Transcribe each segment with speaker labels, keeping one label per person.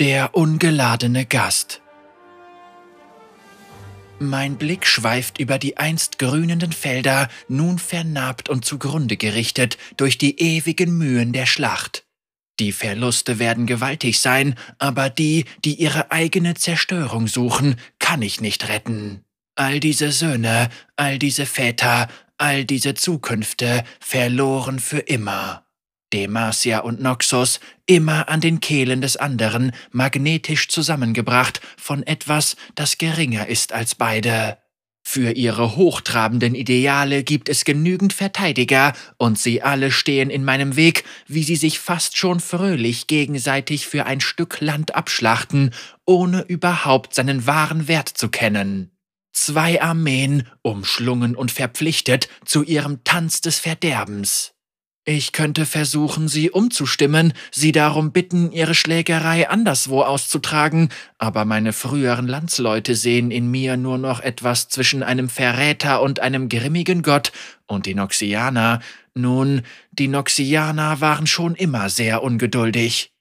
Speaker 1: Der ungeladene Gast. Mein Blick schweift über die einst grünenden Felder, nun vernarbt und zugrunde gerichtet durch die ewigen Mühen der Schlacht. Die Verluste werden gewaltig sein, aber die, die ihre eigene Zerstörung suchen, kann ich nicht retten. All diese Söhne, all diese Väter, all diese Zukünfte verloren für immer. Demacia und Noxus immer an den Kehlen des anderen, magnetisch zusammengebracht von etwas, das geringer ist als beide. Für ihre hochtrabenden Ideale gibt es genügend Verteidiger, und sie alle stehen in meinem Weg, wie sie sich fast schon fröhlich gegenseitig für ein Stück Land abschlachten, ohne überhaupt seinen wahren Wert zu kennen. Zwei Armeen, umschlungen und verpflichtet zu ihrem Tanz des Verderbens. Ich könnte versuchen, sie umzustimmen, sie darum bitten, ihre Schlägerei anderswo auszutragen, aber meine früheren Landsleute sehen in mir nur noch etwas zwischen einem Verräter und einem grimmigen Gott, und die Noxianer, nun, die Noxianer waren schon immer sehr ungeduldig.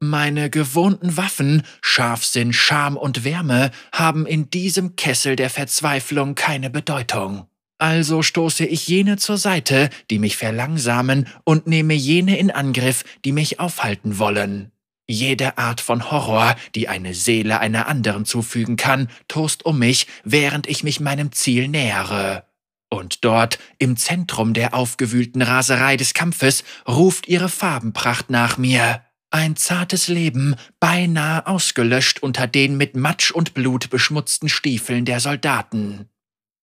Speaker 1: Meine gewohnten Waffen, Scharfsinn, Scham und Wärme, haben in diesem Kessel der Verzweiflung keine Bedeutung. Also stoße ich jene zur Seite, die mich verlangsamen, und nehme jene in Angriff, die mich aufhalten wollen. Jede Art von Horror, die eine Seele einer anderen zufügen kann, tost um mich, während ich mich meinem Ziel nähere. Und dort, im Zentrum der aufgewühlten Raserei des Kampfes, ruft ihre Farbenpracht nach mir. Ein zartes Leben, beinahe ausgelöscht unter den mit Matsch und Blut beschmutzten Stiefeln der Soldaten.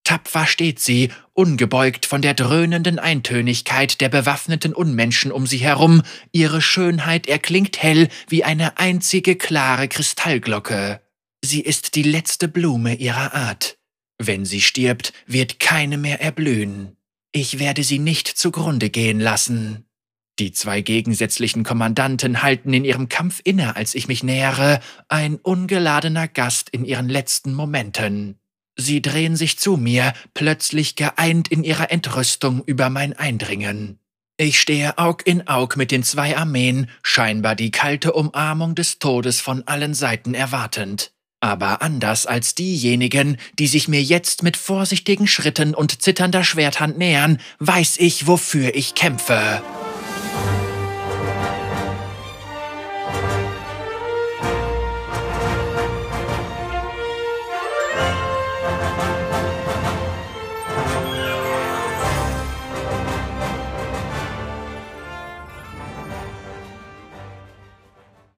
Speaker 1: Tapfer steht sie, ungebeugt von der dröhnenden Eintönigkeit der bewaffneten Unmenschen um sie herum, ihre Schönheit erklingt hell wie eine einzige klare Kristallglocke. Sie ist die letzte Blume ihrer Art. Wenn sie stirbt, wird keine mehr erblühen. Ich werde sie nicht zugrunde gehen lassen. Die zwei gegensätzlichen Kommandanten halten in ihrem Kampf inne, als ich mich nähere, ein ungeladener Gast in ihren letzten Momenten. Sie drehen sich zu mir, plötzlich geeint in ihrer Entrüstung über mein Eindringen. Ich stehe Aug in Aug mit den zwei Armeen, scheinbar die kalte Umarmung des Todes von allen Seiten erwartend. Aber anders als diejenigen, die sich mir jetzt mit vorsichtigen Schritten und zitternder Schwerthand nähern, weiß ich, wofür ich kämpfe.